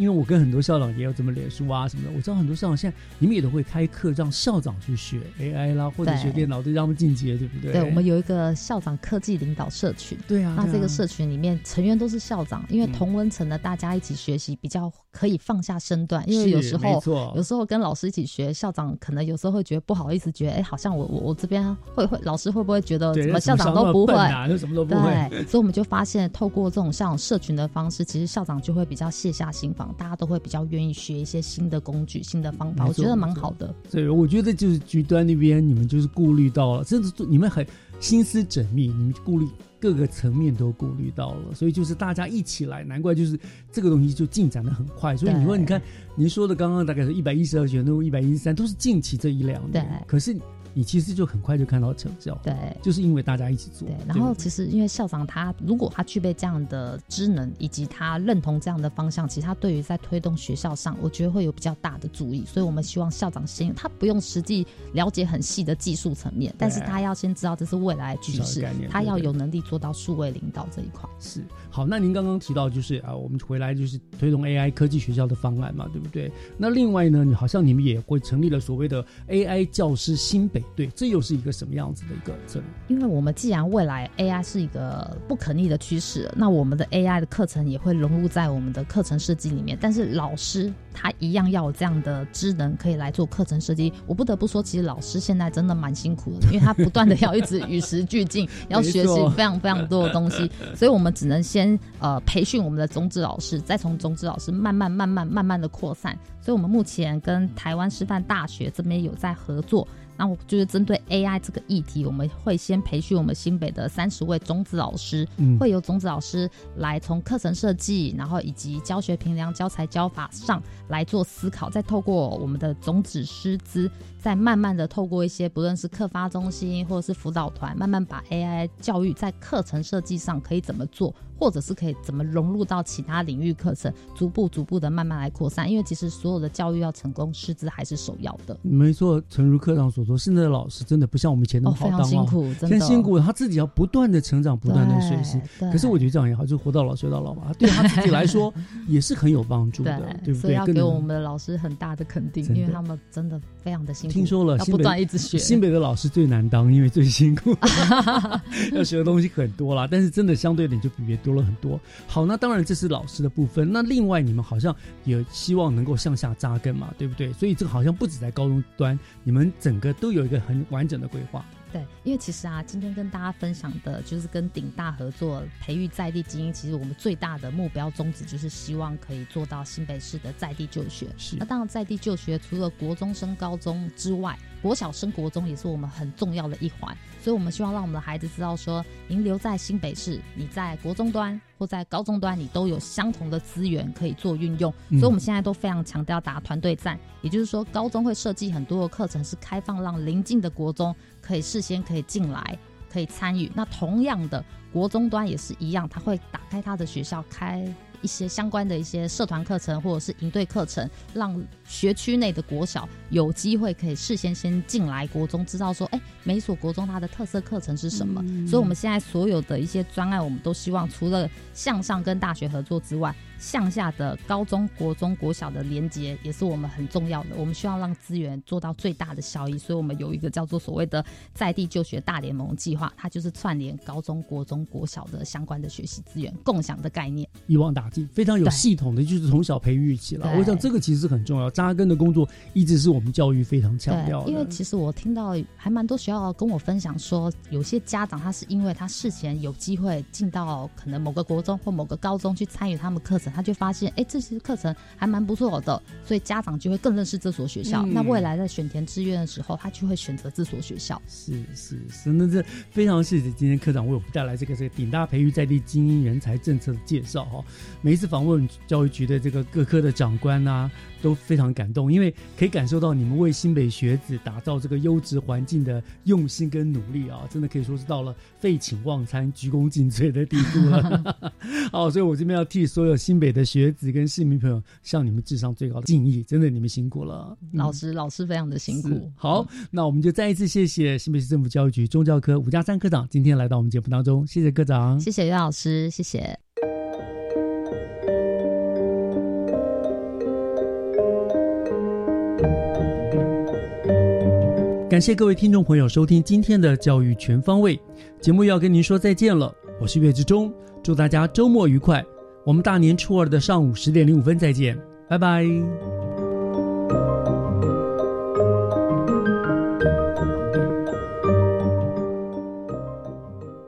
因为我跟很多校长也有怎么脸书啊什么的，我知道很多校长现在你们也都会开课让校长去学 AI 啦，或者对学电脑，对，让他们进阶，对不对？对，我们有一个校长科技领导社群。对啊那这个社群里面成员都是校长，因为嗯同温层的大家一起学习，比较可以放下身段。因为有时是没候错有时候跟老师一起学，校长可能有时候会觉得不好意思，觉得哎，好像我我我这边会会老师会不会觉得对怎么校长都不会就 (laughs) 什么都不会对，所以我们就发现，透过这种校长社群的方式，其实校长就会比较卸下心防，大家都会比较愿意学一些新的工具、新的方法，我觉得蛮好的。对，我觉得就是局端那边你们就是顾虑到了，甚至你们很心思缜密，你们顾虑各个层面都顾虑到了，所以就是大家一起来，难怪就是这个东西就进展的很快。所以你说，你看您说的刚刚大概是一百一十二学都一百一十三，都是近期这一两年，对可是你其实就很快就看到成效，对，就是因为大家一起做，对，然后其实因为校长他如果他具备这样的职能，以及他认同这样的方向，其实他对于在推动学校上，我觉得会有比较大的注意。所以我们希望校长先，他不用实际了解很细的技术层面，但是他要先知道这是未来的趋势他要有能力做到数位领导这一块。是好，那您刚刚提到就是啊，我们回来就是推动 AI 科技学校的方案嘛，对不对？那另外呢，你好像你们也会成立了所谓的 AI 教师新北队，这又是一个什么样子的一个策略？因为我们既然未来 AI 是一个不可逆的趋势，那我们的 AI 的课程也会融入在我们的课程设计里面。但是老师他一样要有这样的职能，可以来做课程设计。我不得不说，其实老师现在真的蛮辛苦的，因为他不断的要一直与时俱进，(laughs) 要学习非常非常多的东西，所以我们只能先呃培训我们的种子老师，再从种子老师慢慢慢慢慢慢的扩散。所以我们目前跟台湾师范大学这边有在合作。那我就是针对 AI 这个议题，我们会先培训我们新北的三十位种子老师，嗯会由种子老师来从课程设计，然后以及教学评量、教材教法上来做思考，再透过我们的种子师资，再慢慢的透过一些不论是课发中心或者是辅导团，慢慢把 AI 教育在课程设计上可以怎么做，或者是可以怎么融入到其他领域课程，逐步逐步的慢慢来扩散。因为其实所有的教育要成功，师资还是首要的。没错，诚如课长所说，现在的老师真的不像我们以前那么好当、哦非常 (laughs) 辛苦真的辛苦，他自己要不断的成长，不断的学习。可是我觉得这样也好，就活到老学到老嘛，对他自己来说也是很有帮助的，(laughs) 对不对？所以要给我们的老师很大的肯定，因为他们真的非常的辛苦。听说了，要不断一直学。新北的老师最难当，因为最辛苦，(laughs) 要学的东西很多啦。但是真的相对点就比别多多了很多。好，那当然这是老师的部分。那另外你们好像也希望能够向下扎根嘛，对不对？所以这个好像不止在高中端，你们整个都有一个很完整的规划。对，因为其实啊，今天跟大家分享的就是跟鼎大合作培育在地精英。其实我们最大的目标宗旨就是希望可以做到新北市的在地就学。是那当然，在地就学除了国中升高中之外，国小升国中也是我们很重要的一环。所以我们希望让我们的孩子知道说，您留在新北市，你在国中端或在高中端，你都有相同的资源可以做运用。嗯所以我们现在都非常强调打团队战，也就是说，高中会设计很多的课程是开放，让邻近的国中可以事先可以进来，可以参与。那同样的，国中端也是一样，他会打开他的学校开。一些相关的一些社团课程或者是营队课程，让学区内的国小有机会可以事先先进来国中，知道说，哎，每所国中它的特色课程是什么。嗯所以，我们现在所有的一些专案，我们都希望除了向上跟大学合作之外，向下的高中国中国小的连接也是我们很重要的。我们需要让资源做到最大的效益，所以我们有一个叫做所谓的在地就学大联盟计划，它就是串联高中国中中国小的相关的学习资源共享的概念，一网打尽，非常有系统的，就是从小培育起来。我想这个其实很重要，扎根的工作一直是我们教育非常强调的。因为其实我听到还蛮多学校跟我分享说，有些家长他是因为他事前有机会进到可能某个国中或某个高中去参与他们课程，他就发现哎这些课程还蛮不错的，所以家长就会更认识这所学校。那未来在选填志愿的时候，他就会选择这所学校。是是是，那这非常谢谢今天科长为我们带来这个这个顶大培育在地精英人才政策的介绍哈。每一次访问教育局的这个各科的长官啊。都非常感动，因为可以感受到你们为新北学子打造这个优质环境的用心跟努力啊，真的可以说是到了废寝忘餐、鞠躬尽瘁的地步了。(laughs) 好，所以我这边要替所有新北的学子跟市民朋友向你们致上最高的敬意，真的你们辛苦了，老师老师非常的辛苦。好，那我们就再一次谢谢新北市政府教育局中教科吴家山科长今天来到我们节目当中，谢谢科长，谢谢岳老师，谢谢。感谢各位听众朋友收听今天的教育全方位节目，要跟您说再见了。我是岳志忠，祝大家周末愉快。我们大年初二的上午十点零五分再见，拜拜。